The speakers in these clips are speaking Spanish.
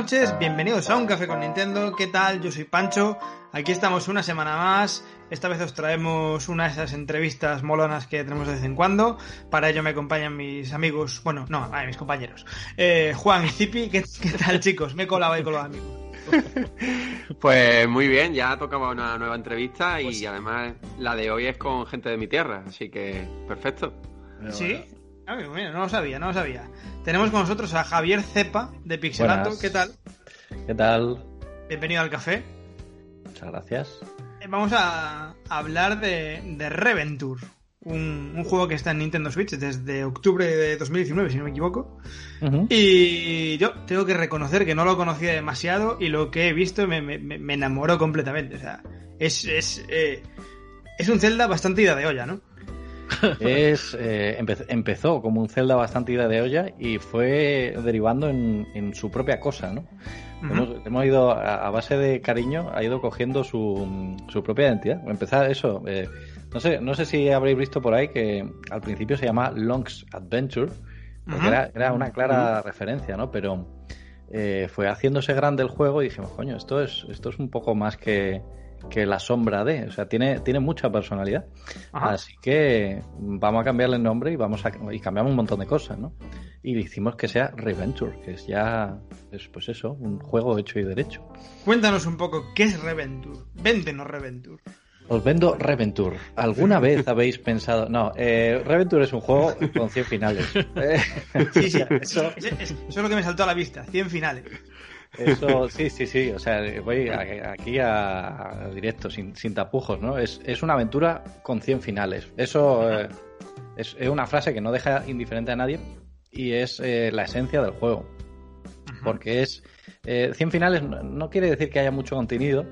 Buenas noches, bienvenidos a Un Café con Nintendo. ¿Qué tal? Yo soy Pancho. Aquí estamos una semana más. Esta vez os traemos una de esas entrevistas molonas que tenemos de vez en cuando. Para ello me acompañan mis amigos, bueno, no, mis compañeros. Eh, Juan y Zipi, ¿qué, tal chicos? Me he colado ahí con los amigos. Pues muy bien, ya tocaba una nueva entrevista y pues además la de hoy es con gente de mi tierra, así que perfecto. ¿Sí? Ah, no lo sabía, no lo sabía. Tenemos con nosotros a Javier Cepa de Pixelato. ¿Qué tal? ¿Qué tal? Bienvenido al café. Muchas gracias. Eh, vamos a hablar de, de Reventure, un, juego que está en Nintendo Switch desde octubre de 2019, si no me equivoco. Y yo tengo que reconocer que no lo conocía demasiado y lo que he visto me, me, enamoró completamente. O sea, es, es, eh, es un Zelda bastante ida de olla, ¿no? Es eh, empezó como un Zelda bastante ida de olla y fue derivando en, su propia cosa, ¿no? hemos, ido, a, base de cariño, ha ido cogiendo su, su propia identidad. Empezar eso, eh, no sé, no sé si habréis visto por ahí que al principio se llama Long's Adventure, porque era, una clara referencia, ¿no? Pero eh, fue haciéndose grande el juego y dijimos, coño, esto es, esto es un poco más que, que la sombra de, o sea, tiene, tiene mucha personalidad. Así que vamos a cambiarle el nombre y vamos a y cambiamos un montón de cosas, ¿no? Y hicimos que sea Reventure, que es ya, es, pues eso, un juego hecho y derecho. Cuéntanos un poco, ¿qué es Reventure? Véndenos Reventure. Os vendo Reventure. ¿Alguna vez habéis pensado.? No, eh, Reventure es un juego con 100 finales. Sí, sí, eso... es lo que me saltó a la vista: 100 finales. Eso, sí, sí, sí. O sea, voy aquí a, directo, sin, tapujos, ¿no? Es, una aventura con 100 finales. Eso eh, es, una frase que no deja indiferente a nadie y es eh, la esencia del juego. Porque es. 100 eh, finales no, quiere decir que haya mucho contenido,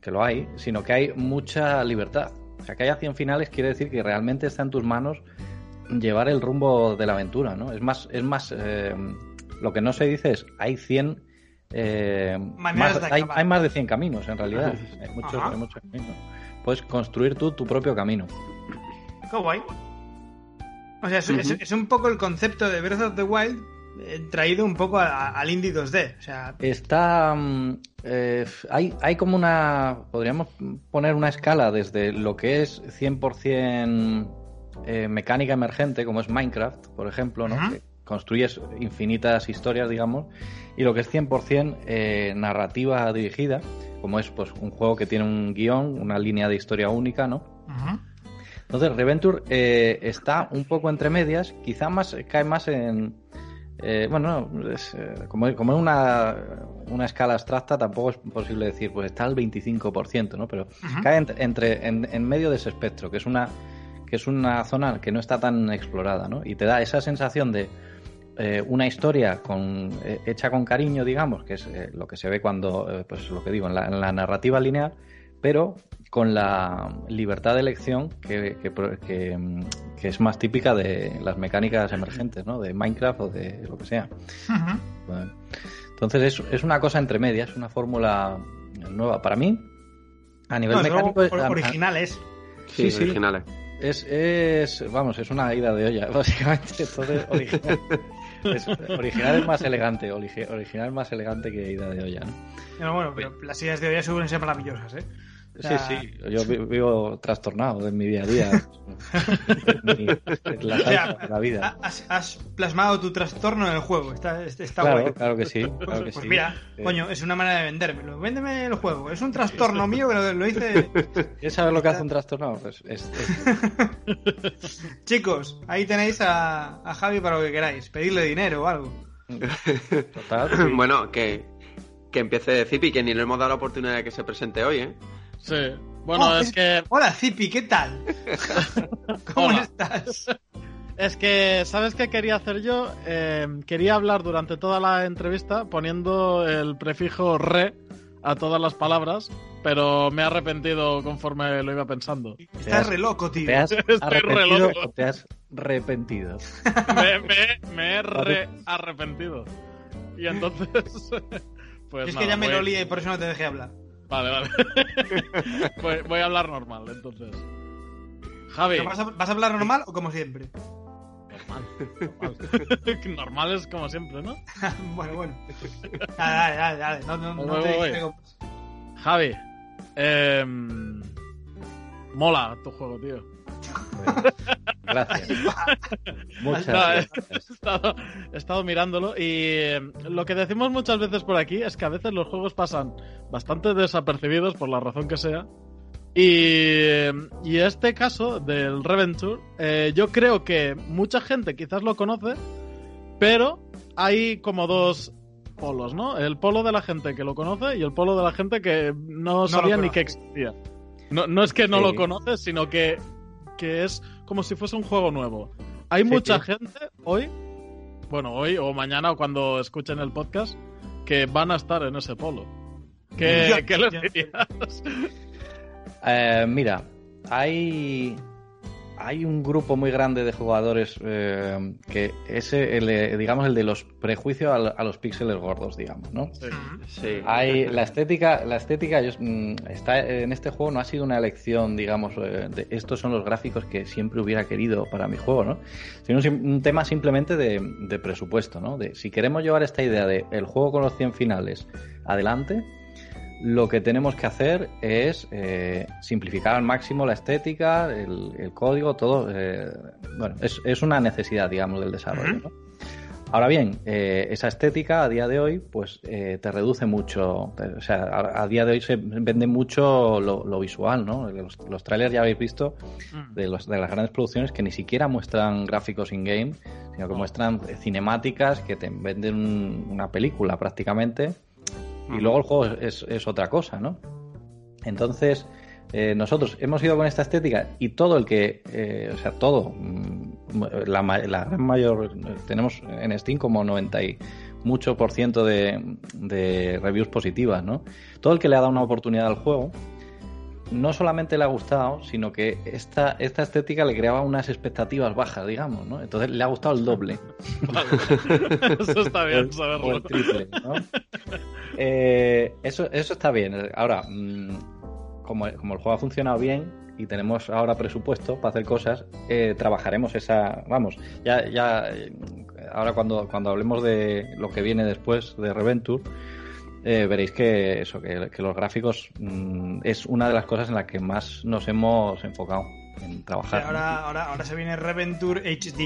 que lo hay, sino que hay mucha libertad. O sea, que haya 100 finales quiere decir que realmente está en tus manos llevar el rumbo de la aventura, ¿no? Es más, es más. lo que no se dice es hay 100 eh, hay, más de 100 caminos en realidad. hay muchos, caminos. Puedes construir tú tu propio camino. Qué guay. O sea, es, un poco el concepto de Breath of the Wild eh, traído un poco al indie 2D. O sea... Está. Mm, eh, hay, hay como una. Podríamos poner una escala desde lo que es 100% mecánica emergente, como es Minecraft, por ejemplo, ¿no? Construyes infinitas historias, digamos, y lo que es 100% eh, narrativa dirigida, como es pues un juego que tiene un guion, una línea de historia única, ¿no? Entonces, Reventure eh, está un poco entre medias, quizá más cae más en... Eh, bueno, es, como, como es una, una, escala abstracta, tampoco es posible decir, pues está al 25%, ¿no? Pero cae entre, en, en, medio de ese espectro, que es una que es una zona que no está tan explorada, ¿no? Y te da esa sensación de eh, una historia con, eh, hecha con cariño, digamos, que es eh, lo que se ve cuando, pues lo que digo, en la, narrativa lineal, pero con la libertad de elección que, que, es más típica de las mecánicas emergentes, ¿no? De Minecraft o de lo que sea. entonces es, es, una cosa entre medias, es una fórmula nueva para mí. A nivel mecánico... originales. Sí, sí, originales. Es, es, vamos, es una ida de olla, básicamente. Entonces, original. original es más elegante, original es más elegante que ida de olla, ¿no? bueno, pero las ideas de olla suelen ser maravillosas, ¿eh? Sí, sí, yo vivo trastornado en mi día a día. la, vida. Has, plasmado tu trastorno en el juego, está, está claro, Claro que sí. Pues, pues mira, coño, es una manera de vendérmelo. Véndeme el juego. Es un trastorno mío que lo, hice. ¿Quieres saber lo que hace un trastorno? Pues Chicos, ahí tenéis a, a, Javi para lo que queráis. Pedirle dinero o algo. Total. Bueno, que, que empiece Zipi, que ni le hemos dado la oportunidad de que se presente hoy, ¿eh? Sí. Bueno, oh, es que. Hola, Zipi, ¿qué tal? ¿Cómo estás? Es que, ¿sabes qué quería hacer yo? Eh, quería hablar durante toda la entrevista poniendo el prefijo re a todas las palabras, pero me he arrepentido conforme lo iba pensando. Estás re loco, tío. ¿Te has arrepentido o te has arrepentido? me, he re arrepentido. Y entonces. pues es que ya me lo lié y por eso no te dejé hablar. Vale, vale. voy, a hablar normal, entonces. Javi. ¿Vas a, hablar normal o como siempre? Normal. Normal. es como siempre, ¿no? bueno, bueno. Dale, dale, dale. No, no, no te Javi, eh, mola tu juego, tío. Gracias. Muchas gracias. He estado, mirándolo y em, lo que decimos muchas veces por aquí es que a veces los juegos pasan bastante desapercibidos por la razón que sea. Y, y este caso del Reventure, eh, yo creo que mucha gente quizás lo conoce, pero hay como dos polos, ¿no? El polo de la gente que lo conoce y el polo de la gente que no, sabía ni que existía. No, no es que no lo conoces, sino que que es como si fuese un juego nuevo. Hay mucha gente hoy, bueno, hoy o mañana o cuando escuchen el podcast, que van a estar en ese polo. ¿Qué, ¿qué les dirías? Eh, mira, hay hay un grupo muy grande de jugadores eh, que ese, el, digamos, el de los prejuicios a, los píxeles gordos, digamos, ¿no? Sí. Hay la estética, la estética mm, está en este juego no ha sido una elección, digamos, eh, de estos son los gráficos que siempre hubiera querido para mi juego, ¿no? Sino un, tema simplemente de, de, presupuesto, ¿no? De si queremos llevar esta idea de el juego con los 100 finales adelante lo que tenemos que hacer es eh, simplificar al máximo la estética, el, código, todo. Eh, bueno, es, una necesidad, digamos, del desarrollo. Ahora bien, eh, esa estética a día de hoy, pues te reduce mucho. O sea, a, día de hoy se vende mucho lo, visual, ¿no? Los, trailers ya habéis visto mm. de, los, de las grandes producciones que ni siquiera muestran gráficos in-game, sino que muestran cinemáticas que te venden una película prácticamente y luego el juego es, otra cosa, ¿no? Entonces, eh, nosotros hemos ido con esta estética y todo el que, eh, o sea, todo, mm, la, gran mayor, tenemos en Steam como 90 y mucho por ciento de, de reviews positivas, ¿no? Todo el que le ha dado una oportunidad al juego, no solamente le ha gustado, sino que esta, esta estética le creaba unas expectativas bajas, digamos, ¿no? Entonces le ha gustado el doble. eso está bien saberlo. O el triple, ¿no? Eh, eso, eso está bien. Ahora, mm, como, como el juego ha funcionado bien, y tenemos ahora presupuesto para hacer cosas, eh, trabajaremos esa, vamos, ya, ya, eh, ahora cuando, cuando hablemos de lo que viene después de Reventure, eh, veréis que eso, que, los gráficos mm, es una de las cosas en las que más nos hemos enfocado en trabajar. ahora, ahora, ahora se viene Reventure HD.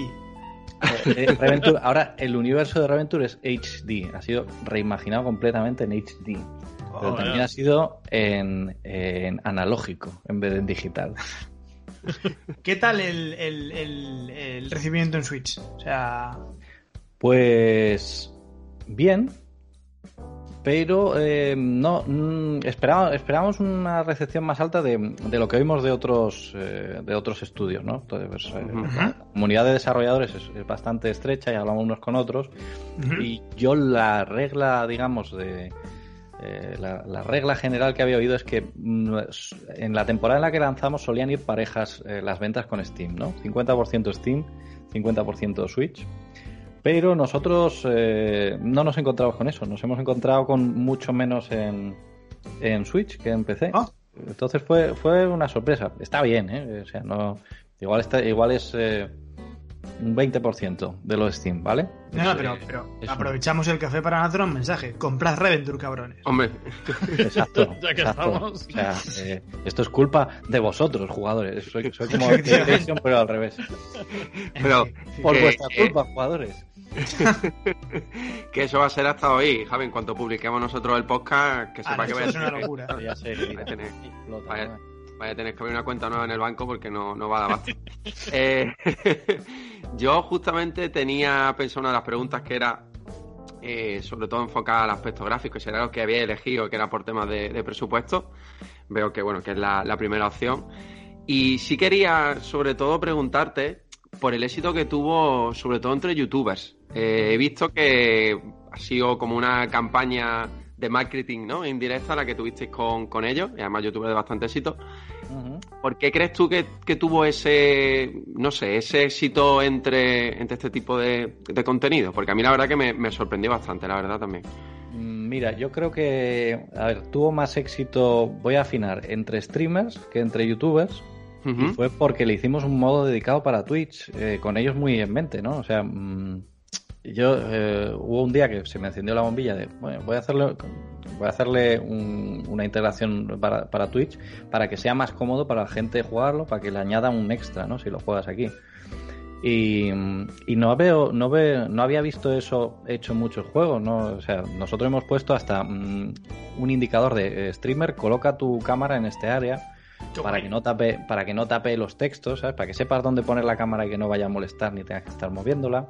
Eh, eh, ahora el universo de Reventure es HD, ha sido reimaginado completamente en HD. Pero también ha sido en, analógico en vez de en digital. ¿Qué tal el, el recibimiento en Switch? O sea. Pues. Bien, pero eh, no mm, esperábamos, una recepción más alta de, lo que oímos de otros eh, de otros estudios, ¿no? Entonces, pues, eh, la comunidad de desarrolladores es, bastante estrecha y hablamos unos con otros. Y yo la regla, digamos, de la, regla general que había oído es que mm, en la temporada en la que lanzamos solían ir parejas las ventas con Steam, ¿no? 50% Steam, 50% Switch. Pero nosotros eh, no nos encontramos con eso, nos hemos encontrado con mucho menos en, en Switch que en PC. Ah. Entonces fue, fue una sorpresa. Está bien, ¿eh? O sea, no, igual, está, igual es eh, un 20% de los Steam, ¿vale? No, pero, pero aprovechamos el café para hacer un mensaje. Comprad Reventure, cabrones. Hombre. Exacto. ya que estamos. O sea, eh, esto es culpa de vosotros, jugadores. Soy, soy como PlayStation, pero al revés. Pero, por vuestra culpa, jugadores. que eso va a ser hasta hoy, Javi. En cuanto publiquemos nosotros el podcast, que sepa ah, que vaya a ser una locura. vaya, a tener, vaya, a tener que abrir una cuenta nueva en el banco porque no, no va a dar basto. eh, yo justamente tenía pensado una de las preguntas que era eh, sobre todo enfocada al aspecto gráfico, y era lo que había elegido, que era por temas de, presupuesto. Veo que bueno, que es la, la primera opción. Y sí quería, sobre todo, preguntarte por el éxito que tuvo, sobre todo entre youtubers. Eh, he visto que ha sido como una campaña de marketing, ¿no? Indirecta la que tuvisteis con, con ellos, y además youtubers de bastante éxito. ¿Por qué crees tú que, tuvo ese, no sé, ese éxito entre, entre este tipo de, contenido? Porque a mí la verdad que me, sorprendió bastante, la verdad también. Mm, mira, yo creo que, a ver, tuvo más éxito, voy a afinar, entre streamers que entre youtubers, Y fue porque le hicimos un modo dedicado para Twitch, eh, con ellos muy en mente, ¿no? O sea, mm, yo eh, hubo un día que se me encendió la bombilla de, bueno, voy a hacerle, voy a hacerle una integración para, para, Twitch para que sea más cómodo para la gente jugarlo, para que le añada un extra, ¿no? Si lo juegas aquí. Y, no veo, no veo, no había visto eso hecho en muchos juegos, ¿no? O sea, nosotros hemos puesto hasta mm, un indicador de eh, streamer, coloca tu cámara en este área para que no tape, para que no tape los textos, ¿sabes? Para que sepas dónde poner la cámara y que no vaya a molestar ni tengas que estar moviéndola.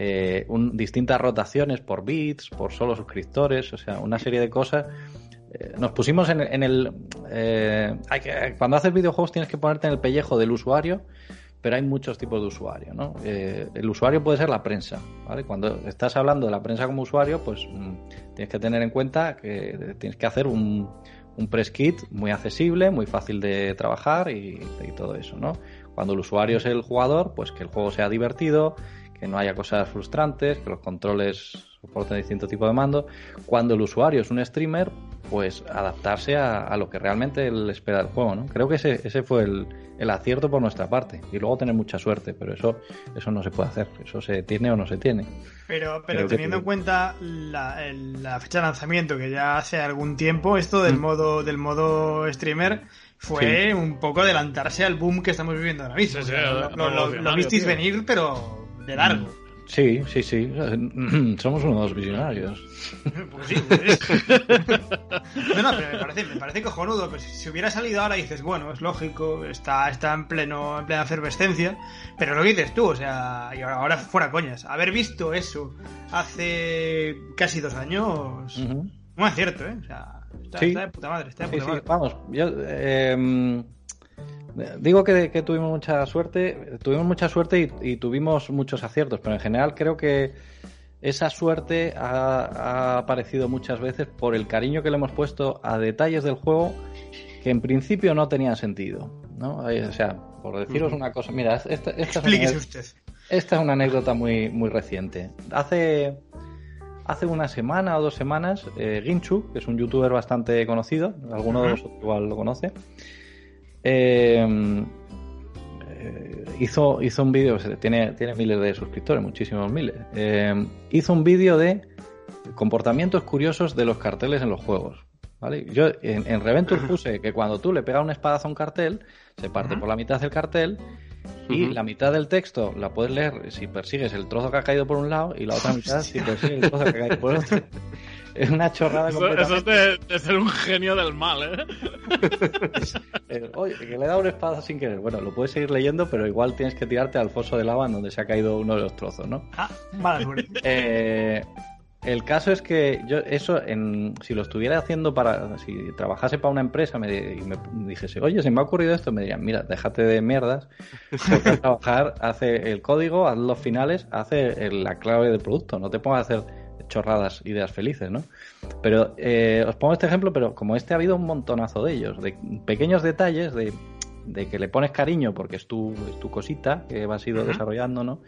Eh, distintas rotaciones por bits, por solo suscriptores, o sea, una serie de cosas. Eh, nos pusimos en, el. hay que, cuando haces videojuegos tienes que ponerte en el pellejo del usuario pero hay muchos tipos de usuarios, ¿no? Eh, el usuario puede ser la prensa, ¿vale? Cuando estás hablando de la prensa como usuario, pues mm, tienes que tener en cuenta que tienes que hacer un, un press kit muy accesible, muy fácil de trabajar y, y, todo eso, ¿no? Cuando el usuario es el jugador, pues que el juego sea divertido, que no haya cosas frustrantes, que los controles soporten distinto tipo de mando. Cuando el usuario es un streamer, pues adaptarse a, lo que realmente él espera del juego, ¿no? Creo que ese, ese fue el, el, acierto por nuestra parte. Y luego tener mucha suerte, pero eso, eso no se puede hacer. Eso se tiene o no se tiene. Pero, pero teniendo en cuenta la, la, fecha de lanzamiento, que ya hace algún tiempo, esto del mm. modo, del modo streamer fue un poco adelantarse al boom que estamos viviendo ahora mismo. lo, visteis venir, pero de largo. Sí, sí, sí. Somos unos visionarios. Pues sí, pues no, no, pero me parece, me parece cojonudo. Pues si hubiera salido ahora dices, bueno, es lógico, está, está en pleno, en plena efervescencia. Pero lo dices tú, o sea, y ahora fuera coñas. Haber visto eso hace casi dos años, no es cierto, ¿eh? O sea, está, de puta madre, está de puta madre. Vamos, yo. Eh, Digo que, tuvimos mucha suerte, tuvimos mucha suerte y, tuvimos muchos aciertos, pero en general creo que esa suerte ha, aparecido muchas veces por el cariño que le hemos puesto a detalles del juego que en principio no tenían sentido. ¿no? O sea, por deciros una cosa, mira, esta, esta, es una, usted. esta es una anécdota muy, muy reciente. Hace, hace una semana o dos semanas, eh, Ginchu, que es un youtuber bastante conocido, alguno de vosotros igual lo conoce, eh, hizo, hizo un vídeo, tiene, tiene miles de suscriptores, muchísimos miles. Em, hizo un vídeo de comportamientos curiosos de los carteles en los juegos. ¿vale? Yo en, en Reventure puse que cuando tú le pegas un espadazo a un cartel, se parte por la mitad del cartel y la mitad del texto la puedes leer si persigues el trozo que ha caído por un lado y la otra mitad si persigues el trozo que ha caído por otro. Es una chorrada Eso, eso es de, ser un genio del mal, ¿eh? ¿eh? Oye, que le he dado una espada sin querer. Bueno, lo puedes seguir leyendo, pero igual tienes que tirarte al foso de lava en donde se ha caído uno de los trozos, ¿no? Ah, vale, eh, el caso es que yo eso, en, si lo estuviera haciendo para, si trabajase para una empresa me, y me dijese, oye, se me ha ocurrido esto, me dirían, mira, déjate de mierdas, porque trabajar, hace el código, haz los finales, hace la clave del producto, no te pongas a hacer chorradas, ideas felices, ¿no? Pero eh, os pongo este ejemplo, pero como este ha habido un montonazo de ellos, de pequeños detalles, de, que le pones cariño porque es tu, es tu cosita que vas a ir desarrollando, ¿no?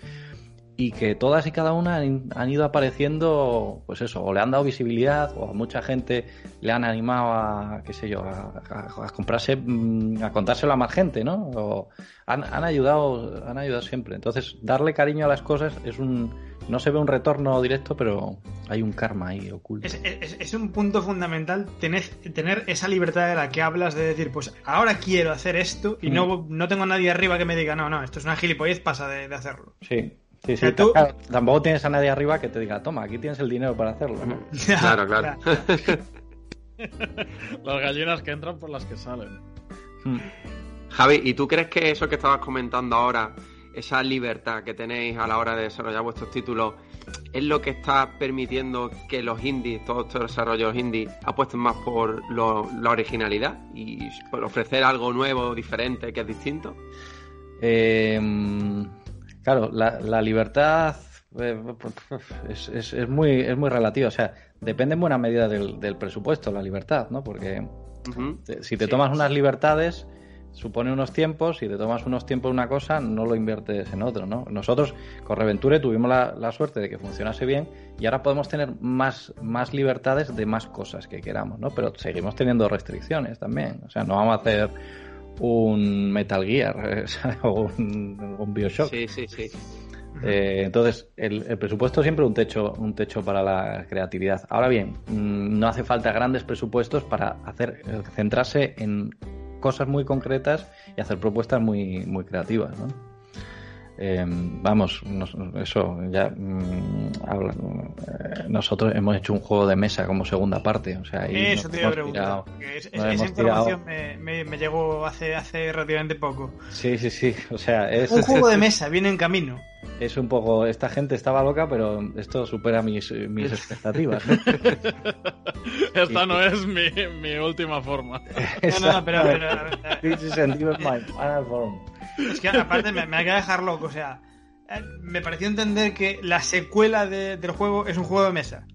y que todas y cada una han, ido apareciendo, pues eso, o le han dado visibilidad, o a mucha gente le han animado a, qué sé yo, a, comprarse, mm, a contárselo a más gente, ¿no? O han, han, ayudado, han ayudado siempre. Entonces, darle cariño a las cosas es un, no se ve un retorno directo, pero hay un karma ahí oculto. Es, un punto fundamental tener, tener, esa libertad de la que hablas de decir, pues ahora quiero hacer esto y no, mm. no tengo a nadie arriba que me diga, no, no, esto es una gilipollez, pasa de, de hacerlo. Sí, Sí, sí, tampoco tienes a nadie arriba que te diga, toma, aquí tienes el dinero para hacerlo. claro, claro. las gallinas que entran por las que salen. Hmm. Javi, ¿y tú crees que eso que estabas comentando ahora, esa libertad que tenéis a la hora de desarrollar vuestros títulos, es lo que está permitiendo que los indies, todos estos desarrollos indies, apuesten más por la originalidad y por ofrecer algo nuevo, diferente, que es distinto? Eh, Claro, la, libertad eh, es, es, muy, es muy relativa. O sea, depende en buena medida del, presupuesto, la libertad, ¿no? Porque si te tomas unas libertades, supone unos tiempos, si te tomas unos tiempos en una cosa, no lo inviertes en otro, ¿no? Nosotros con Reventure tuvimos la, suerte de que funcionase bien y ahora podemos tener más, más libertades de más cosas que queramos, ¿no? Pero seguimos teniendo restricciones también. O sea, no vamos a hacer un Metal Gear o un, Bioshock. Sí, sí, sí. Eh, entonces, el, presupuesto siempre un techo, un techo para la creatividad. Ahora bien, mm, no hace falta grandes presupuestos para hacer centrarse en cosas muy concretas y hacer propuestas muy, muy creativas, ¿no? Eh, vamos, eso, ya mm, eh, nosotros hemos hecho un juego de mesa como segunda parte, o sea, eso te iba a preguntar. esa información me, me, llegó hace, hace relativamente poco. Sí, sí, sí, o sea, es un juego de mesa, viene en camino. Es un poco, esta gente estaba loca, pero esto supera mis, mis expectativas. Esta no es mi, mi última forma. no, no, pero, pero, es que aparte me, me hay que dejar loco, o sea, eh, me pareció entender que la secuela del juego es un juego de mesa.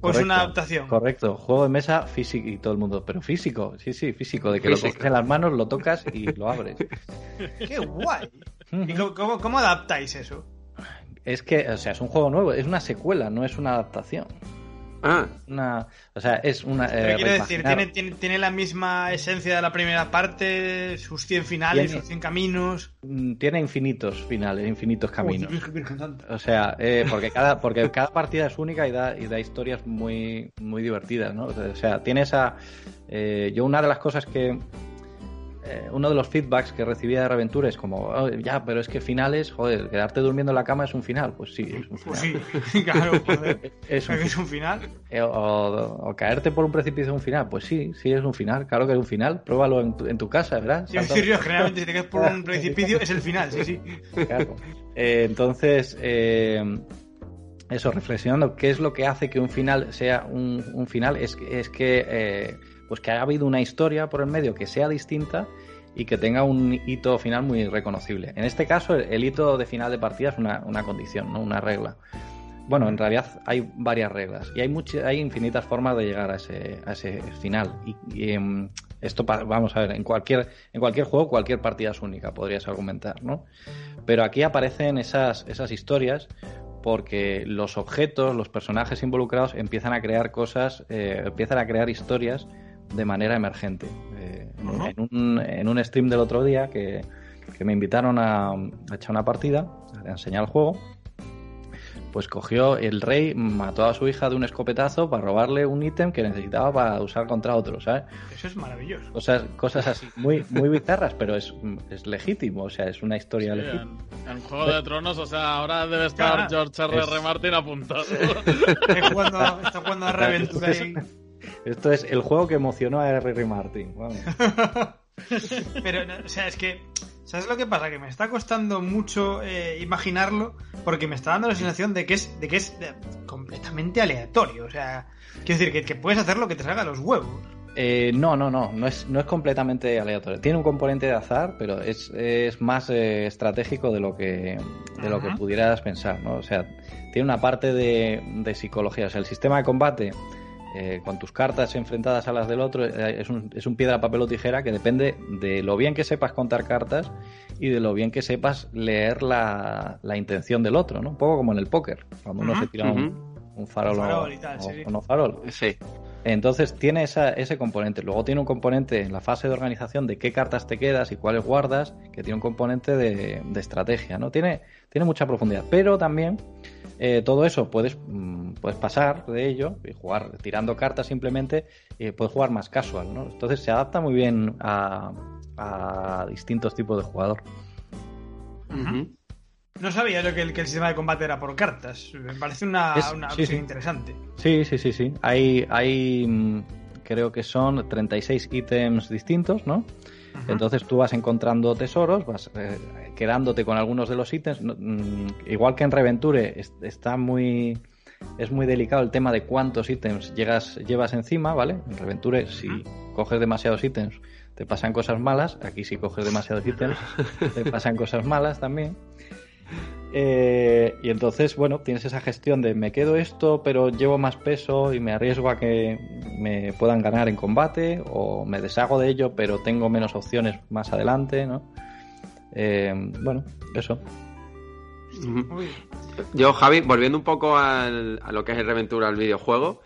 ¿O es una adaptación? Correcto, juego de mesa físico y todo el mundo, pero físico, sí, sí, físico, de que lo coges en las manos, lo tocas y lo abres. ¡Qué guay! ¿Y cómo, cómo adaptáis eso? Es que, o sea, es un juego nuevo, es una secuela, no es una adaptación. Ah. Una, o sea, es una. Eh, quiero decir, ¿tiene, tiene, la misma esencia de la primera parte, sus 100 finales, sus 100 caminos. Mm, tiene infinitos finales, infinitos caminos. o sea, eh, porque, cada, porque cada partida es única y da, y da historias muy, muy divertidas, ¿no? O sea, tiene esa. Eh, yo, una de las cosas que, eh, uno de los feedbacks que recibía de Reventure es como, oh, ya, pero es que finales, joder, quedarte durmiendo en la cama es un final. Pues sí, es un pues final. sí, claro, joder. es, un, es un final. Eh, o, caerte por un precipicio es un final. Pues sí, sí es un final, claro que es un final. Pruébalo en tu, en tu casa, ¿verdad? Sí, serio, generalmente si te caes por un precipicio es el final, sí, sí. Claro. Eh, entonces, eso, reflexionando, ¿qué es lo que hace que un final sea un, un final? Es, es que pues que haya habido una historia por el medio que sea distinta y que tenga un hito final muy reconocible. En este caso, el, hito de final de partida es una, condición, ¿no? una regla. Bueno, en realidad hay varias reglas y hay, hay infinitas formas de llegar a ese, a ese final. Y, em, esto, vamos a ver, en cualquier, en cualquier juego, cualquier partida es única, podrías argumentar, ¿no? Pero aquí aparecen esas, esas historias porque los objetos, los personajes involucrados empiezan a crear cosas, eh, empiezan a crear historias de manera emergente. Eh, en, un, en, un, stream del otro día que, me invitaron a, echar una partida, a enseñar el juego, pues cogió el rey, mató a su hija de un escopetazo para robarle un ítem que necesitaba para usar contra otro, ¿sabes? Eso es maravilloso. Cosas, cosas así, muy, muy bizarras, pero es, es legítimo, o sea, es una historia legítima. En, Juego de Tronos, o sea, ahora debe estar George R. R. Martin apuntado. está jugando, está jugando a Reventura ahí. Esto es el juego que emocionó a R.R. Martin. Pero, o sea, es que. ¿Sabes lo que pasa? Que me está costando mucho eh, imaginarlo porque me está dando la sensación de que es, de que es completamente aleatorio. O sea, quiero decir que, puedes hacer lo que te salga a los huevos. Eh, no, no, no, no es, no es completamente aleatorio. Tiene un componente de azar, pero es, es más eh, estratégico de lo que de lo que pudieras pensar, ¿no? O sea, tiene una parte de, de psicología. O sea, el sistema de combate eh, con tus cartas enfrentadas a las del otro, eh, es, un, es un piedra, papel o tijera que depende de lo bien que sepas contar cartas y de lo bien que sepas leer la, intención del otro, ¿no? Un poco como en el póker, cuando uno se tira un, farol, o, no farol. Sí. Entonces tiene esa, ese componente. Luego tiene un componente en la fase de organización de qué cartas te quedas y cuáles guardas, que tiene un componente de, de estrategia, ¿no? Tiene, tiene mucha profundidad. Pero también eh, todo eso puedes, mm, puedes pasar de ello y jugar tirando cartas simplemente y puedes jugar más casual, ¿no? Entonces se adapta muy bien a, distintos tipos de jugador. No sabía yo que el, sistema de combate era por cartas. Me parece una, opción interesante. Sí, sí, sí, sí. Hay, hay mm, creo que son 36 ítems distintos, ¿no? Entonces tú vas encontrando tesoros, vas eh, quedándote con algunos de los ítems. Mm, igual que en Reventure está muy es muy delicado el tema de cuántos ítems llegas, llevas encima, ¿vale? En Reventure si coges demasiados ítems te pasan cosas malas, aquí si coges demasiados ítems te pasan cosas malas también. Eh, y entonces, bueno, tienes esa gestión de me quedo esto, pero llevo más peso y me arriesgo a que me puedan ganar en combate, o me deshago de ello, pero tengo menos opciones más adelante, ¿no? Eh, bueno, eso. Yo, Javi, volviendo un poco a lo que es el Reventura, al videojuego,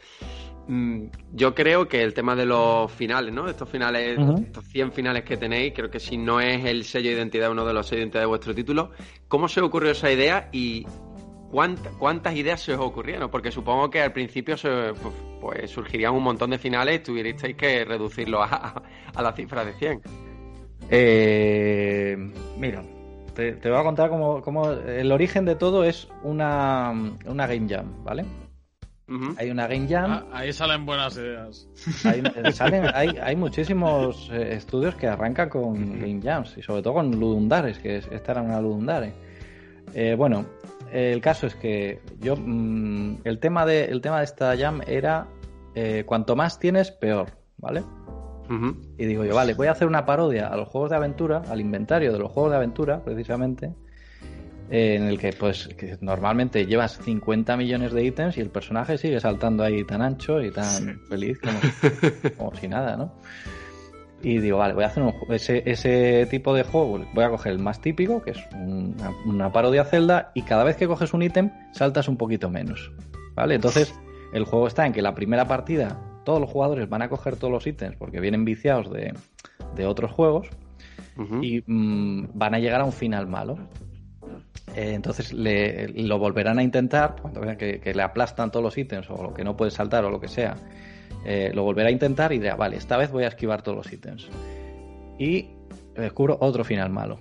yo creo que el tema de los finales, ¿no? Estos finales, estos 100 finales que tenéis, creo que si no es el sello de identidad, uno de los sellos de identidad de vuestro título, ¿cómo se ocurrió esa idea y cuántas ideas se os ocurrieron? Porque supongo que al principio se, pues, pues, surgirían un montón de finales y tuvierais que reducirlo a, la cifra de 100. Eh, mira, te, voy a contar cómo, el origen de todo es una, una Game Jam, ¿vale? Hay una Game Jam. Ah, ahí salen buenas ideas. Hay, eh, hay, muchísimos eh, estudios que arrancan con Game Jams y sobre todo con Ludundares, que esta era una Ludundare. Eh, bueno, el caso es que yo. Mm, el, tema de, el tema de esta Jam era cuanto más tienes, peor, ¿vale? Y digo yo, vale, voy a hacer una parodia a los juegos de aventura, al inventario de los juegos de aventura, precisamente en el que pues que normalmente llevas 50 millones de ítems y el personaje sigue saltando ahí tan ancho y tan feliz como, si nada, ¿no? Y digo, vale, voy a hacer ese, ese tipo de juego, voy a coger el más típico, que es una, una parodia Zelda, y cada vez que coges un ítem saltas un poquito menos, ¿vale? Entonces el juego está en que la primera partida todos los jugadores van a coger todos los ítems porque vienen viciados de, de otros juegos y mm, van a llegar a un final malo. Eh, entonces le, lo volverán a intentar, cuando vean que, le aplastan todos los ítems o lo que no puede saltar o lo que sea, eh, lo volverá a intentar y dirá, vale, esta vez voy a esquivar todos los ítems. Y descubro otro final malo.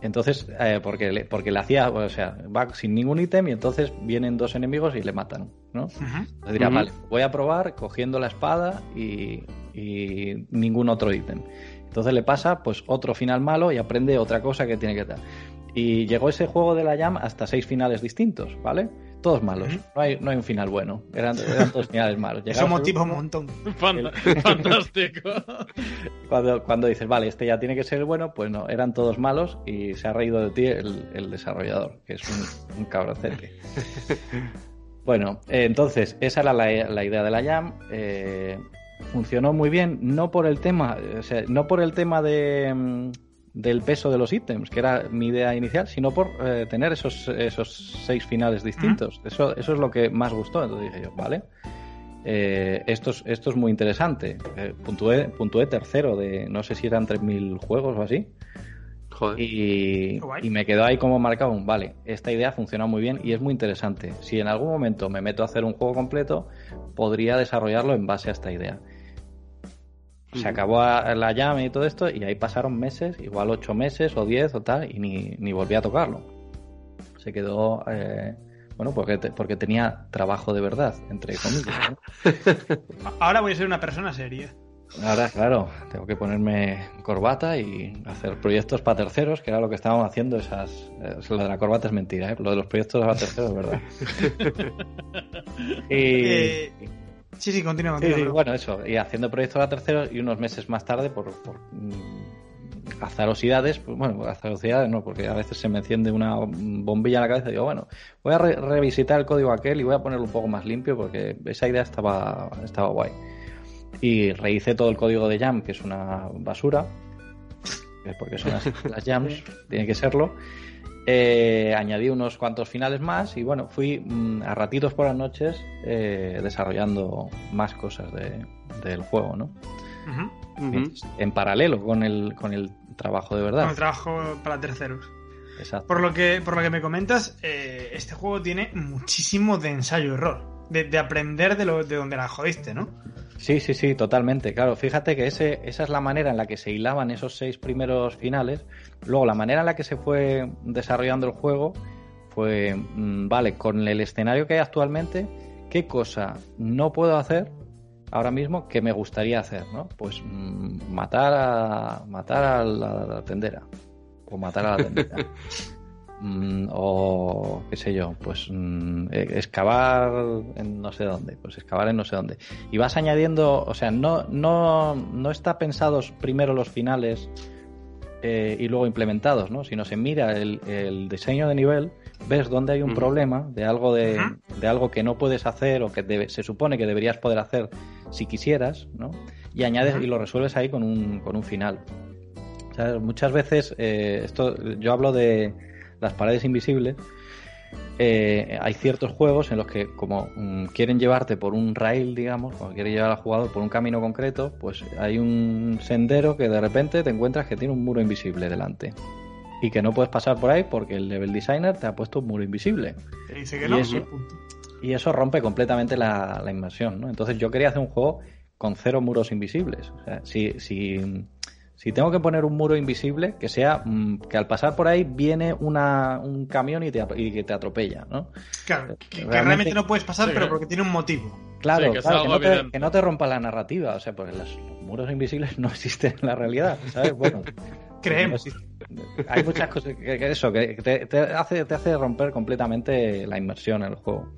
Entonces, eh, porque, le, porque le hacía, o sea, va sin ningún ítem y entonces vienen dos enemigos y le matan, ¿no? Entonces dirá, vale, voy a probar cogiendo la espada y, y ningún otro ítem. Entonces le pasa pues otro final malo y aprende otra cosa que tiene que dar. Y llegó ese juego de la Jam hasta seis finales distintos, ¿vale? Todos malos. no, hay, no hay un final bueno. Eran, todos finales malos. Eso motiva un montón. Fantástico. cuando, cuando dices, vale, este ya tiene que ser bueno, pues no, eran todos malos y se ha reído de ti el, desarrollador, que es un, un cabrocete. bueno, eh, entonces, esa era la, idea de la Jam. Eh, funcionó muy bien, no por el tema, o sea, no por el tema de mm, del peso de los ítems, que era mi idea inicial, sino por eh, tener esos, esos seis finales distintos. Eso, eso es lo que más gustó. Entonces dije yo, vale, eh, esto, es, esto es muy interesante. Eh, puntué, tercero de, no sé si eran 3.000 juegos o así. Y, y, me quedó ahí como marcado un, vale, esta idea funciona muy bien y es muy interesante. Si en algún momento me meto a hacer un juego completo, podría desarrollarlo en base a esta idea. Se acabó la llama y todo esto, y ahí pasaron meses, igual ocho meses o diez o tal, y ni, ni volví a tocarlo. Se quedó, eh, bueno, porque, porque tenía trabajo de verdad, entre comillas. Ahora voy a ser una persona seria. Ahora, claro, tengo que ponerme corbata y hacer proyectos para terceros, que era lo que estábamos haciendo. Esas, lo de la corbata es mentira, ¿eh? lo de los proyectos para terceros es verdad. y, eh, Sí, sí, continúa. bueno, eso. Y haciendo proyectos a terceros y unos meses más tarde, por, por mm, azarosidades, pues, bueno, azarosidades no, porque a veces se me enciende una bombilla en la cabeza y digo, bueno, voy a revisitar el código aquel y voy a ponerlo un poco más limpio porque esa idea estaba, estaba guay. Y rehice todo el código de Jam, que es una basura, porque son las Jams, tiene que serlo. Eh, añadí unos cuantos finales más y bueno, fui mm, a ratitos por las noches eh, desarrollando más cosas del juego, ¿no? En paralelo con el, con el trabajo de verdad. Con el trabajo para terceros. Exacto. Por lo que, por lo que me comentas, eh, este juego tiene muchísimo de ensayo-error. De, de, aprender de, lo, de donde la jodiste, ¿no? Sí, sí, sí, totalmente. Claro, fíjate que ese, esa es la manera en la que se hilaban esos seis primeros finales. Luego, la manera en la que se fue desarrollando el juego fue, mm, vale, con el escenario que hay actualmente, ¿qué cosa no puedo hacer ahora mismo que me gustaría hacer? ¿no? Pues mm, matar a matar a la tendera o matar a la tendera. Mm, o qué sé yo, pues mm, e, excavar en no sé dónde, pues excavar en no sé dónde. Y vas añadiendo, o sea, no, no, no está pensados primero los finales eh, y luego implementados, ¿no? Sino se mira el, el diseño de nivel, ves dónde hay un problema de algo de, de, algo que no puedes hacer o que se supone que deberías poder hacer si quisieras, ¿no? Y añades y lo resuelves ahí con un, con un final. O sea, muchas veces, eh, esto yo hablo de las paredes invisibles. eh, hay ciertos juegos en los que como mm, quieren llevarte por un rail, digamos, o quieren llevar al jugador por un camino concreto, pues hay un sendero que de repente te encuentras que tiene un muro invisible delante. Y que no puedes pasar por ahí porque el level designer te ha puesto un muro invisible. Te dice que Y no, eso-. Y eso rompe completamente la, la inmersión, ¿no? Entonces yo quería hacer un juego con cero muros invisibles. O sea, si, si, si tengo que poner un muro invisible, que sea mm, que al pasar por ahí viene una, un camión y, te, y que te atropella, ¿no? Claro, que, que Realmente- no puedes pasar, Sí, pero porque tiene un motivo. Claro, Sí, que claro, que, no te, evidente. que no te rompa la narrativa, o sea, porque los, los muros invisibles no existen en la realidad, ¿sabes? Bueno, no Creemos. hay muchas cosas que, que eso, que te, te hace, te hace romper completamente la inmersión en el juego.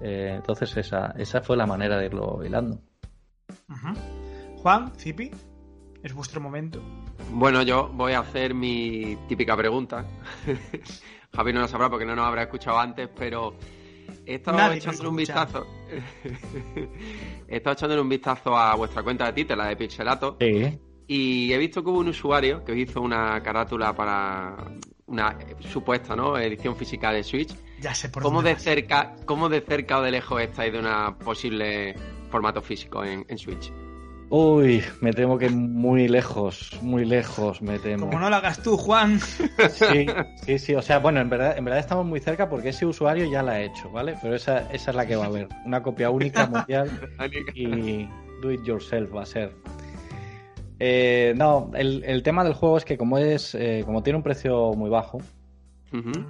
Eh, entonces esa, esa fue la manera de irlo hilando. Juan, Zipi, es vuestro momento. Bueno, yo voy a hacer mi típica pregunta. Javi no lo sabrá porque no nos habrá escuchado antes, pero he estado Nadie echándole un vistazo. he estado echándole un vistazo a vuestra cuenta de Twitter, la de Pixelato, Sí. y he visto que hubo un usuario que os hizo una carátula para una supuesta ¿no? edición física de Switch. Ya sé por ¿Cómo dónde de vas. cerca, cómo de cerca o de lejos estáis de una posible formato físico en, en Switch? Uy, me temo que muy lejos, muy lejos, me temo. Como no lo hagas tú, Juan. Sí, sí, sí. O sea, bueno, en verdad, en verdad estamos muy cerca porque ese usuario ya la ha hecho, ¿vale? Pero esa, esa es la que va a haber. Una copia única mundial y do it yourself va a ser. Eh, no, el, el tema del juego es que como es, eh, como tiene un precio muy bajo,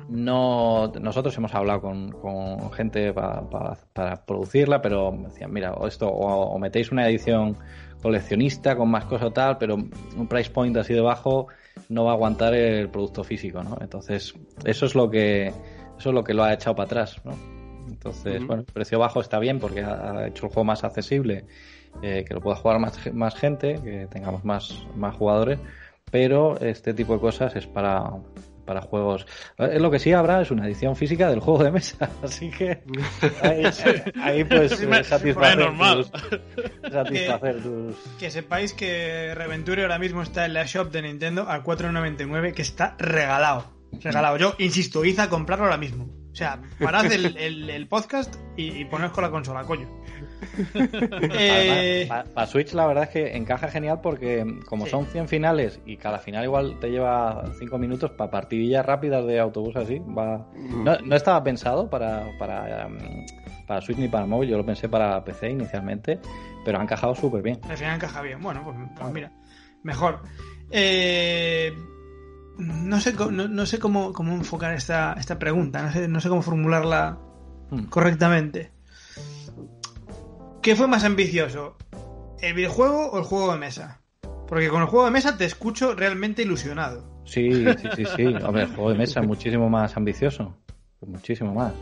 no, nosotros hemos hablado con, con gente pa- pa- para producirla, pero me decían, mira, esto, o, o metéis una edición coleccionista con más cosas tal, pero un price point así de bajo no va a aguantar el producto físico, ¿no? Entonces, eso es lo que, eso es lo que lo ha echado para atrás, ¿no? Entonces, bueno, el precio bajo está bien porque ha, hecho el juego más accesible, eh, que lo pueda jugar más, más gente, que tengamos más, más jugadores, pero este tipo de cosas es para, para juegos. Eh, Lo que sí habrá es una edición física del juego de mesa, así que ahí, ahí, pues Sí, me- eh, satisfacer, es normal. tus, satisfacer tus... Que sepáis que Reventure ahora mismo está en la shop de Nintendo a 4.99, que está regalado. Regalado. Yo insisto, id a comprarlo ahora mismo. O sea, parad el, el- el podcast y, y con la consola, coño. Eh, Para Switch la verdad es que encaja genial porque como Sí. son 100 finales y cada final igual te lleva 5 minutos para partidillas rápidas de autobús así, va... No, no estaba pensado para, para, um, para Switch ni para móvil, yo lo pensé para PC inicialmente, pero ha encajado súper bien. al final encaja bien. Bueno, pues, pues mira, mejor. Eh, no sé, no, no sé cómo, cómo enfocar esta, esta pregunta, no sé, no sé cómo formularla Hmm. correctamente. ¿Qué fue más ambicioso? ¿El videojuego o el juego de mesa? Porque con el juego de mesa te escucho realmente ilusionado. Sí, sí, sí, sí. Hombre, el juego de mesa es muchísimo más ambicioso. Muchísimo más.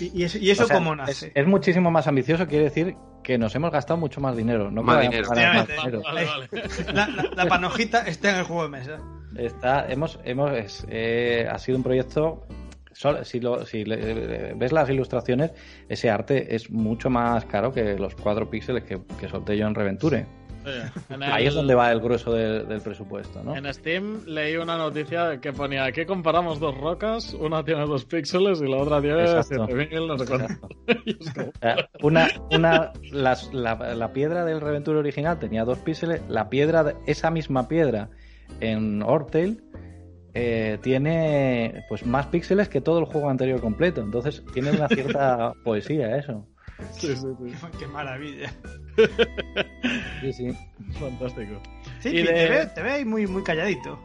¿Y, y eso, y eso O sea, cómo nace? es muchísimo más ambicioso, quiere decir que nos hemos gastado mucho más dinero. No Más dinero. más dinero. Vale, vale. La, la- la panojita está en el juego de mesa. Está, hemos, hemos, es- eh, ha sido un proyecto. Si, lo, si le- ves las ilustraciones, ese arte es mucho más caro que los cuatro píxeles que, que solté yo en Reventure. En Ahí es donde va el grueso de- del presupuesto, ¿no? En Steam leí una noticia que ponía aquí comparamos dos rocas, una tiene dos píxeles y la otra tiene Exacto. 7000, no sé como, sea, Una, una, las- la, la piedra del Reventure original tenía dos píxeles, la piedra, esa misma piedra en Ortail eh, tiene pues más píxeles que todo el juego anterior completo. Entonces tiene una cierta poesía eso. sí, sí, sí, Qué maravilla. Sí, sí. fantástico. Sí, Y de- te veo, te veo muy, muy calladito.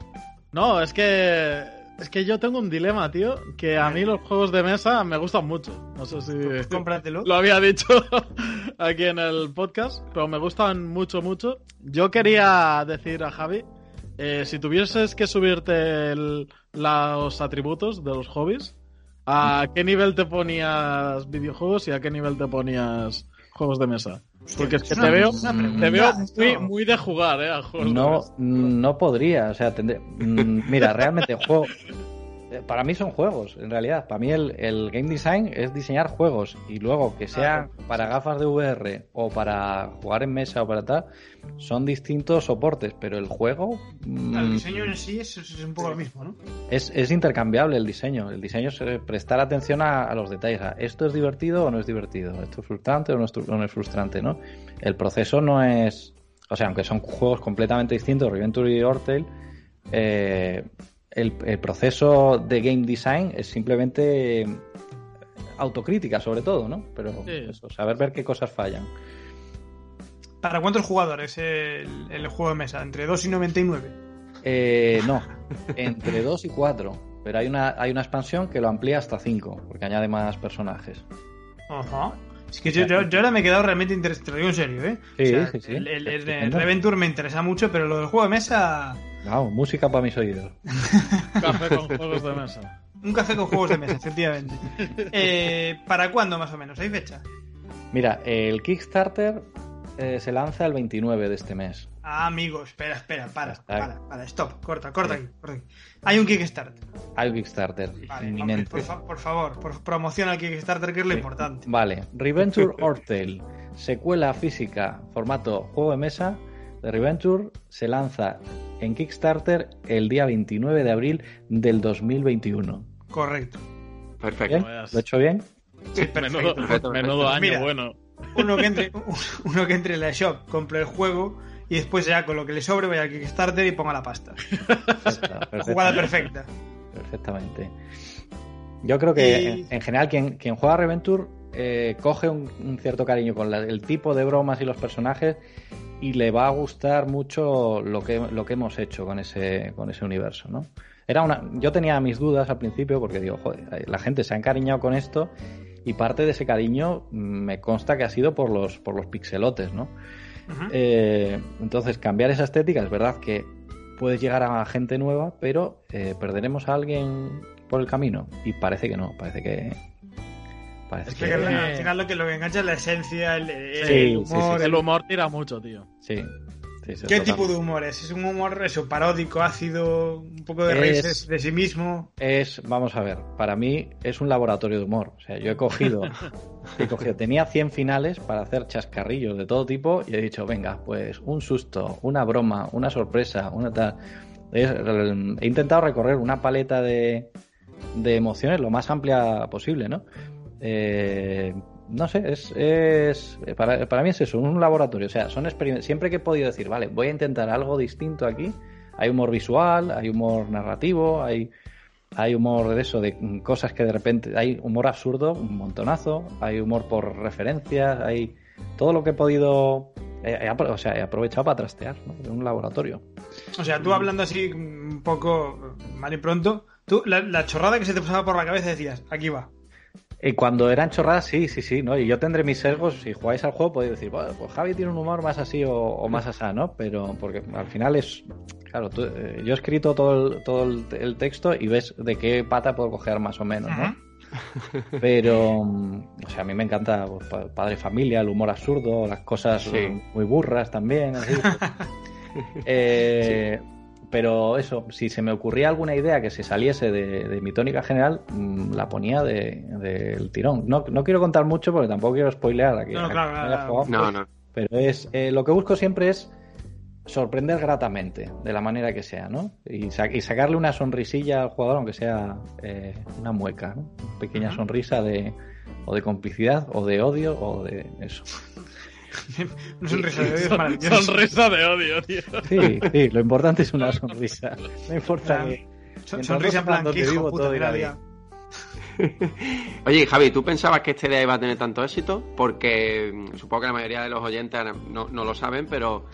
No, es que es que yo tengo un dilema, tío, que a mí los juegos de mesa me gustan mucho. No sé si Cómpratelo. lo había dicho aquí en el podcast, pero me gustan mucho, mucho. Yo quería decir a Javi, eh, si tuvieses que subirte el- los atributos de los hobbies, ¿a qué nivel te ponías videojuegos y a qué nivel te ponías juegos de mesa? Porque es que te veo, te veo muy, muy de jugar, ¿eh? A juegos de No, mesa. no podría. O sea, tendré- mm, mira, realmente juego, para mí son juegos, en realidad. Para mí el, el, game design es diseñar juegos y luego que sea para gafas de VR o para jugar en mesa o para tal, son distintos soportes, pero el juego... Mm, el diseño en sí es, un poco lo mismo, ¿no? Es, es, intercambiable el diseño. El diseño es eh, prestar atención a, los detalles. ¿Esto es divertido o no es divertido? ¿Esto es frustrante o no es, no es frustrante? ¿no? El proceso no es... O sea, aunque son juegos completamente distintos, Reventure y Hortel, eh, el, proceso de game design es simplemente autocrítica, sobre todo, ¿no? Pero eso, saber ver qué cosas fallan. ¿Para cuántos jugadores el, el juego de mesa? ¿Entre 2 y 99? Eh, no, entre 2 y 4. Pero hay una, hay una expansión que lo amplía hasta 5, porque añade más personajes. Ajá. Es que yo, ahora me he quedado realmente interesado, en serio, ¿eh? Sí, sí, sí. El, el, Reventure me interesa mucho, pero lo del juego de mesa. No, música para mis oídos. café con juegos de mesa. Un café con juegos de mesa, efectivamente. Eh, ¿Para cuándo más o menos? ¿Hay fecha? Mira, el Kickstarter eh, se lanza el 29 de este mes. Ah, amigo, espera, espera, para, para, para, stop, corta, corta aquí, corta aquí. Hay un Kickstarter. Hay un Kickstarter inminente. por, favor, por, promociona el Kickstarter, que es lo importante. Vale, Reventure Hortel, secuela física, formato juego de mesa de Reventure, se lanza en Kickstarter el día 29 de abril del 2021. Correcto. Perfecto. ¿Lo he hecho bien? Sí, perfecto. Menudo, año bueno. Uno que, entre, uno que entre en la shop, compre el juego y después ya con lo que le sobre vaya a Kickstarter y ponga la pasta. Jugada perfecta. Perfectamente. Yo creo que en, general quien, quien juega Reventure eh, coge un, cierto cariño con el tipo de bromas y los personajes y le va a gustar mucho lo que, lo que hemos hecho con ese, con ese universo, ¿no? Era una, yo tenía mis dudas al principio porque digo, joder, la gente se ha encariñado con esto y parte de ese cariño me consta que ha sido por los, por los pixelotes, ¿no? Eh, entonces, cambiar esa estética es verdad que puedes llegar a gente nueva, pero eh, perderemos a alguien por el camino. Y parece que no, parece que. Parece que, al final lo que, lo que engancha es la esencia, el, humor. el humor tira mucho, tío. Sí. ¿Qué tipo de humor es? ¿Es un humor eso, paródico, ácido, un poco de reírse de sí mismo? Es, vamos a ver, para mí es un laboratorio de humor. O sea, yo he cogido, he cogido, tenía 100 finales para hacer chascarrillos de todo tipo y he dicho, venga, pues un susto, una broma, una sorpresa, una tal. he intentado recorrer una paleta de, de emociones lo más amplia posible, ¿no? Eh, no sé, es, es para, para, mí es eso, un laboratorio. O sea, son experimentos. Siempre que he podido decir, vale, voy a intentar algo distinto aquí, hay humor visual, hay humor narrativo, hay, hay humor de eso, de cosas que de repente. Hay humor absurdo, un montonazo, hay humor por referencias, hay todo lo que he podido. o sea, he aprovechado para trastear, ¿no? un laboratorio. O sea, tú hablando así un poco mal y pronto, tú la, la chorrada que se te pasaba por la cabeza decías, aquí va. Y cuando eran chorradas, sí, sí, sí, ¿no? Y yo tendré mis sesgos, si jugáis al juego podéis decir, bueno, pues Javi tiene un humor más así o, más asá, ¿no? Pero porque al final es, claro, eh, yo he escrito todo, el, todo el, texto y ves de qué pata puedo coger más o menos, ¿no? Pero, o sea, a mí me encanta pues, Padre Familia, el humor absurdo, las cosas muy burras también, así. eh, pero eso, si se me ocurría alguna idea que se saliese de, mi tónica general, mm, la ponía del de, tirón. No, no, quiero contar mucho porque tampoco quiero spoilear aquí. No, claro, no, no. Pero es, eh, lo que busco siempre es sorprender gratamente, de la manera que sea, ¿no? Y, sacarle una sonrisilla al jugador, aunque sea eh, una mueca, ¿no? Una pequeña sonrisa de o de complicidad, o de odio, o de eso. una sonrisa de odio Sonrisa de odio, tío. Sí, sí, lo importante es una sonrisa. No importa que. sonrisa en plan, que vivo todo día. Oye, Javi, ¿tú pensabas que este día iba a tener tanto éxito? Porque mm, supongo que la mayoría de los oyentes no, no lo saben, pero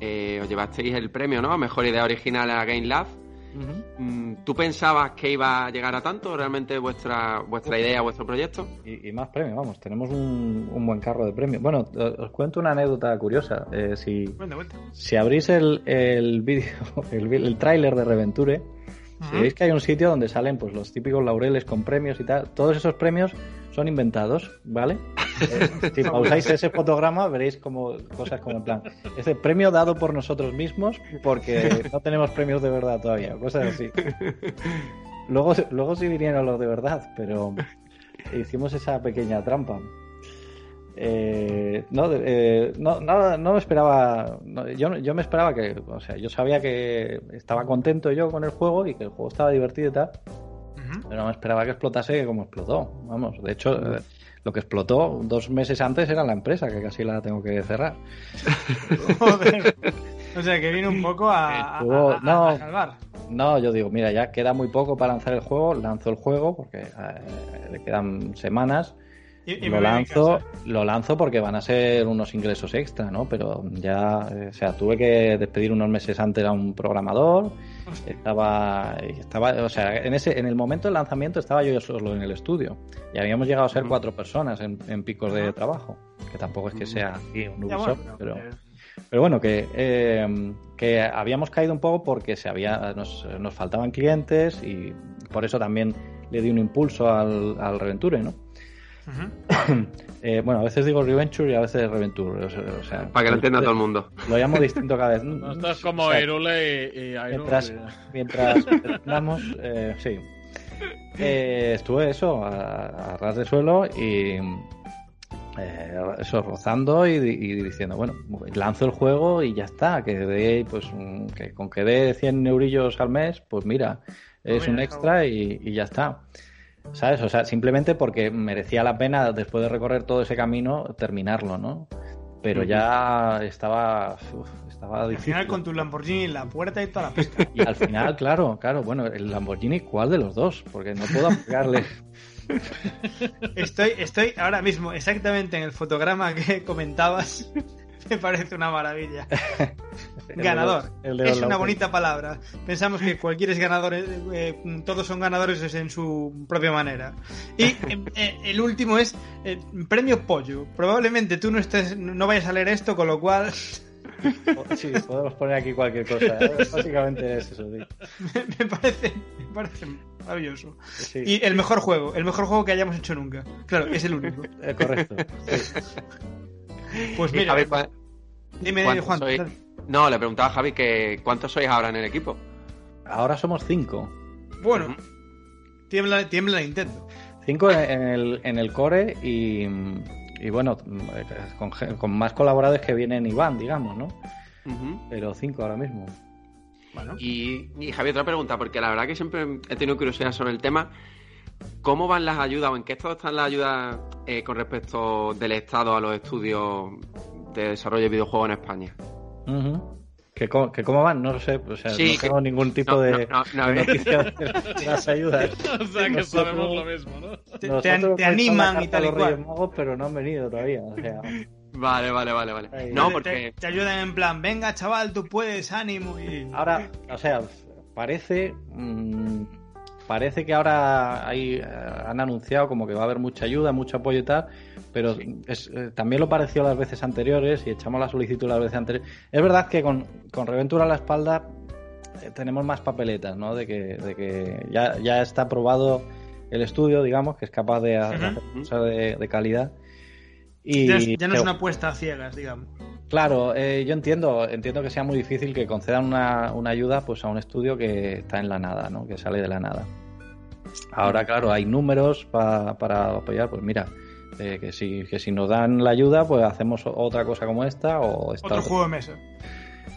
eh, os llevasteis el premio, ¿no? Mejor idea original a Game Lab Mm, ¿Tú pensabas que iba a llegar a tanto realmente vuestra vuestra idea, vuestro proyecto? Y, más premios, vamos, tenemos un, buen carro de premios. Bueno, os cuento una anécdota curiosa. Eh, si, si abrís el, el vídeo, el, el tráiler de Reventure, si veis que hay un sitio donde salen pues los típicos laureles con premios y tal, todos esos premios son inventados, ¿vale? Eh, si pausáis ese fotograma veréis como cosas como en plan, ese premio dado por nosotros mismos porque no tenemos premios de verdad todavía, cosas así. luego, luego sí vinieron los de verdad, pero hicimos esa pequeña trampa. Eh, no, eh, no, no, no, me esperaba. yo, yo me esperaba que. O sea, yo sabía que estaba contento yo con el juego y que el juego estaba divertido y tal. Pero no me esperaba que explotase como explotó. Vamos, de hecho, lo que explotó dos meses antes era la empresa, que casi la tengo que cerrar. Joder. O sea, que viene un poco a, no, salvar. No, yo digo, mira, ya queda muy poco para lanzar el juego, lanzo el juego porque le quedan semanas lo lanzo, lo lanzo porque van a ser unos ingresos extra, ¿no? Pero ya, o sea, tuve que despedir unos meses antes a un programador. Estaba, estaba, o sea, en ese, en el momento del lanzamiento estaba yo solo en el estudio. Y habíamos llegado a ser cuatro personas en, picos de trabajo, que tampoco es que sea un Ubisoft, pero, pero bueno, que, eh, que habíamos caído un poco porque se había, nos, nos faltaban clientes y por eso también le di un impulso al, al Reventure, ¿no? Eh, bueno, a veces digo Reventure y a veces Reventure. O sea, Para que lo entienda todo el mundo. Lo llamo distinto cada vez. esto es como Irule y, y Mientras, mientras eh, sí. Eh, estuve eso, a, ras de suelo y eso, rozando y, diciendo, bueno, lanzo el juego y ya está, que dé, pues, que con que dé 100 eurillos al mes, pues mira, es un extra y ya está. ¿Sabes? O sea, simplemente porque merecía la pena, después de recorrer todo ese camino, terminarlo, ¿no? Pero ya estaba, estaba difícil. Al final con tu Lamborghini en la puerta y toda la pesca. Y al final, claro, claro, bueno, el Lamborghini, ¿cuál de los dos? Porque no puedo pegarle. Estoy, estoy ahora mismo exactamente en el fotograma que comentabas. Me parece una maravilla. Ganador. es una bonita palabra. Pensamos que cualquier es ganador, eh, eh, todos son ganadores en su propia manera. Y eh, el último es premio pollo. Probablemente tú no estés, no vayas a leer esto, con lo cual. Sí, podemos poner aquí cualquier cosa. Básicamente es eso. Me, parece, me parece maravilloso. Y el mejor juego, el mejor juego que hayamos hecho nunca. Claro, es el único. correcto. Pues mira, dime, Juan. No, le preguntaba a Javi que cuántos sois ahora en el equipo. Ahora somos cinco. Bueno, tiembla, tiembla Nintendo. Cinco en el, en el core y, y bueno, con, más colaboradores que vienen Iván, digamos, ¿no? Pero cinco ahora mismo. Bueno. Y, y Javi, otra pregunta, porque la verdad que siempre he tenido curiosidad sobre el tema. ¿Cómo van las ayudas o en qué estado están las ayudas eh, con respecto del Estado a los estudios de desarrollo de videojuegos en España? ¿Que, cómo, van? No lo sé. O sea, no tengo ningún tipo de, noticia de, las ayudas. o sea, que sabemos lo mismo, ¿no? Te, animan y tal y cual. pero no han venido todavía. O sea... Vale, vale, vale, vale. No, porque... Te, ayudan en plan, venga, chaval, tú puedes, ánimo. Y... Ahora, o sea, parece... Mmm, parece que ahora hay, eh, han anunciado como que va a haber mucha ayuda, mucho apoyo y tal, pero es, eh, también lo pareció las veces anteriores y echamos la solicitud las veces anteriores. Es verdad que con, con Reventura a la espalda eh, tenemos más papeletas, ¿no? De que, de que ya, ya está aprobado el estudio, digamos, que es capaz de hacer cosas de, calidad. Y, ya, no es una apuesta a ciegas, digamos. Claro, yo entiendo, entiendo que sea muy difícil que concedan una, una, ayuda pues a un estudio que está en la nada, ¿no? Que sale de la nada. Ahora, claro, hay números para apoyar, pues mira, eh, que, si, que si nos dan la ayuda, pues hacemos otra cosa como esta o Otro juego de mesa.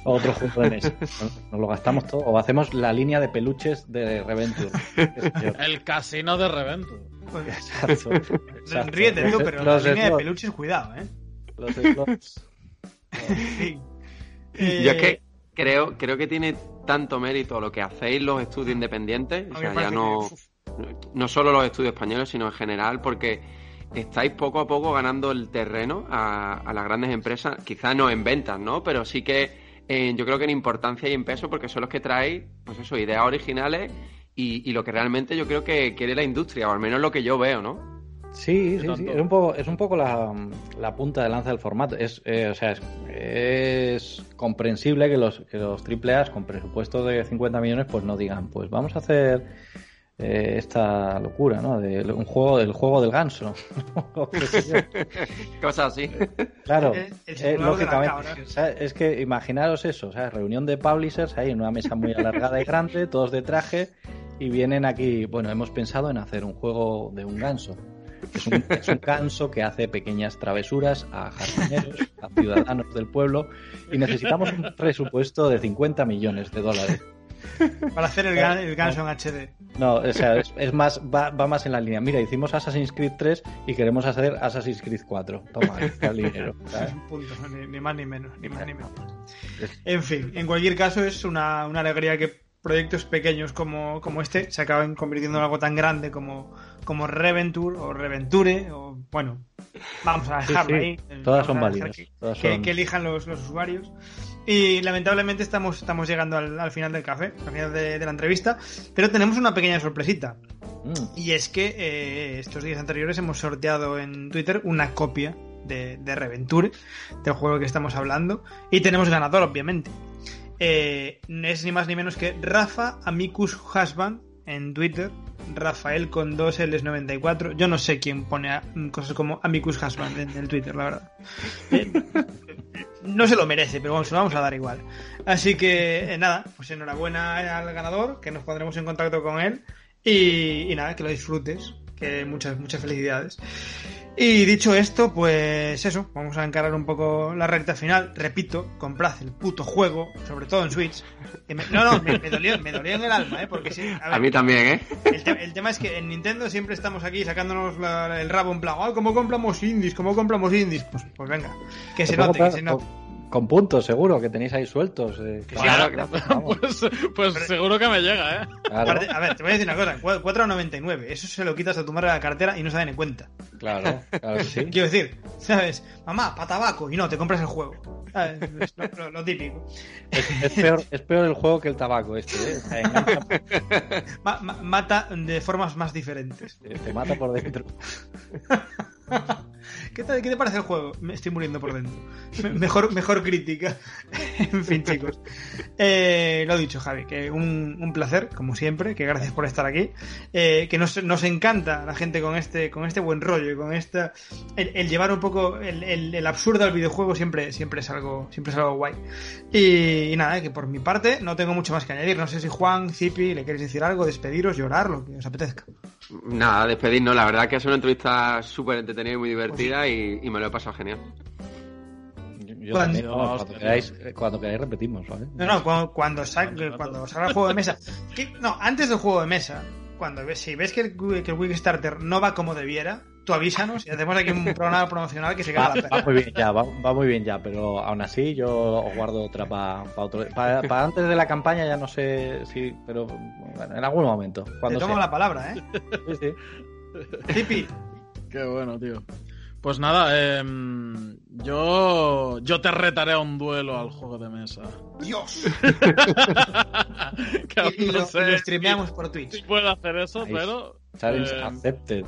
Otro juego de mesa. Nos lo gastamos todo. O hacemos la línea de peluches de Reventure. El casino de Reventure. exacto, exacto. Ríete tú, pero la línea de peluches, cuidado, ¿eh? Los slots. Yo es que eh, creo, creo que tiene tanto mérito lo que hacéis los estudios independientes. O sea, ya no no solo los estudios españoles, sino en general, porque estáis poco a poco ganando el terreno a, las grandes empresas, quizás no en ventas, ¿no? Pero sí que yo creo que en importancia y en peso, porque son los que traéis, pues eso, ideas originales y, lo que realmente yo creo que quiere la industria, o al menos lo que yo veo, ¿no? Sí, sí, sí. Es un poco, es un poco la, punta de lanza del formato. Es, eh, o sea, es, comprensible que los, que los AAA con presupuestos de 50 millones pues no digan, pues vamos a hacer eh, esta locura, ¿no? De un juego, del juego del ganso. Cosas así. Claro, eh, lógicamente. es que imaginaros eso, sea, reunión de publishers ahí en una mesa muy alargada y grande, todos de traje, y vienen aquí, bueno, hemos pensado en hacer un juego de un ganso. Es un, es un ganso que hace pequeñas travesuras a jardineros, a ciudadanos del pueblo y necesitamos un presupuesto de 50 millones de dólares. Para hacer el, gan- el ganso en HD. No, o sea, es, es más, va, va más en la línea. Mira, hicimos Assassin's Creed 3 y queremos hacer Assassin's Creed 4. Toma, el dinero. Punto, ni, ni más ni menos, ni más ni menos. En fin, en cualquier caso es una, una alegría que proyectos pequeños como, como este se acaben convirtiendo en algo tan grande como, como Reventure o Reventure o bueno, vamos a Sí, dejarlo sí, ahí. todas son válidas, Que, todas que- son- que elijan los, los usuarios. Y lamentablemente estamos, estamos llegando al, al final del café, al final de, de la entrevista, pero tenemos una pequeña sorpresita. Mm, Y es que eh, estos días anteriores hemos sorteado en Twitter una copia de, de Reventure, del juego que estamos hablando, y tenemos ganador, obviamente. Eh, es ni más ni menos que Rafa Amicus Husband en Twitter, Rafael con dos L's 94. Yo no sé quién pone a- cosas como Amicus Husband en el Twitter, la verdad. Eh, no se lo merece, pero vamos, se lo vamos a dar igual. Así que eh, nada, pues enhorabuena al ganador, que nos pondremos en contacto con él. Y, y nada, que lo disfrutes, que muchas, muchas felicidades. Y dicho esto, pues eso, vamos a encarar un poco la recta final. Repito, comprad el puto juego, sobre todo en Switch. Que me- no, no, me, me dolió, me dolió en el alma, ¿eh? Porque sí, a ver, A mí también, ¿eh? el, te- el tema es que en Nintendo siempre estamos aquí sacándonos la- el rabo en plan, "Ay, ¿cómo compramos indies? ¿Cómo compramos indies? Pues, pues venga, que se note, que se note. Con, puntos, seguro, que tenéis ahí sueltos. eh, Que Claro, claro. Pues, pues seguro que me llega, ¿eh? a ver, te voy a decir una cosa, cua- 4,99, eso se lo quitas a tu madre de la cartera y no se da ni cuenta. claro, claro que sí. Quiero decir, ¿sabes? Mamá, pa' tabaco, y no, te compras el juego. Lo, lo- lo típico. Es, es peor, es peor el juego que el tabaco este, ¿eh? Ma- ma- mata de formas más diferentes. te, te mata por dentro. ¿Qué, tal- qué te parece el juego? Me estoy muriendo por dentro. Me- Mejor, mejor crítica. en fin, chicos. Eh, lo dicho, Javi, que un, placer, como siempre, que gracias por estar aquí. Eh, que nos, nos encanta la gente con este, con este buen rollo con esta. El, llevar un poco el, absurdo al videojuego siempre, siempre es algo, siempre es algo guay. Y, nada, que por mi parte no tengo mucho más que añadir. No sé si Juan, Zipi, le queréis decir algo, despediros, llorar, lo que os apetezca. Nada, despedirnos. La verdad que es una entrevista súper entretenida y muy divertida y, y me lo he pasado genial. Yo, yo Cuando- también, vamos, cuando, Hostia, queráis, cuando queráis repetimos, ¿vale? No, no, cuando, cuando, sa- cuando salga el juego de mesa. Que- no, antes del juego de mesa, cuando ves, si ves que el, que el Kickstarter no va como debiera, tú avísanos y hacemos aquí un programa promocional que se Va, caga la va pena. muy bien ya, va, va muy bien ya, pero aún así yo os guardo otra para otro. Para antes de la campaña ya no sé si, pero bueno, en algún momento. Te Cuando tomo sea. la palabra, ¿eh? Sí, sí. Zipi, Qué bueno, tío. Pues nada, em, yo, yo te retaré a un duelo al juego de mesa. Dios. Y, no lo, sé y lo si- streameamos por si Twitch. puedo hacer eso, Ahí pero Challenge Eh, accepted.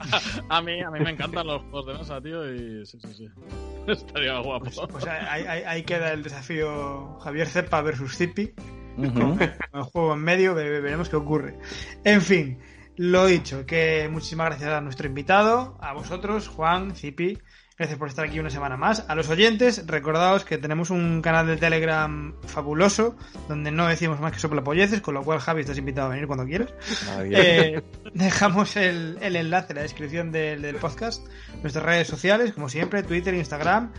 a mí, a mí me encantan los juegos de mesa, tío, y sí, sí, sí. Estaría guapo. Pues, pues ahí, ahí- ahí queda el desafío Javier Cepa versus Zipi. Con el juego en medio, ve- veremos qué ocurre. En fin, lo dicho, que muchísimas gracias a nuestro invitado, a vosotros, Juan, Zipi, gracias por estar aquí una semana más. A los oyentes, recordaos que tenemos un canal de Telegram fabuloso, donde no decimos más que soplapolleces, con lo cual Javi estás invitado a venir cuando quieras. Eh, dejamos el, el enlace en la descripción del, del podcast, nuestras redes sociales, como siempre, Twitter, Instagram.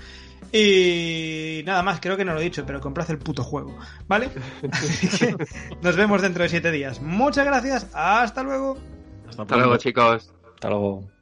Y nada más, creo que no lo he dicho, pero comprad el puto juego, ¿vale? Así que nos vemos dentro de siete días. Muchas gracias, hasta luego. Hasta luego, chicos. Hasta luego.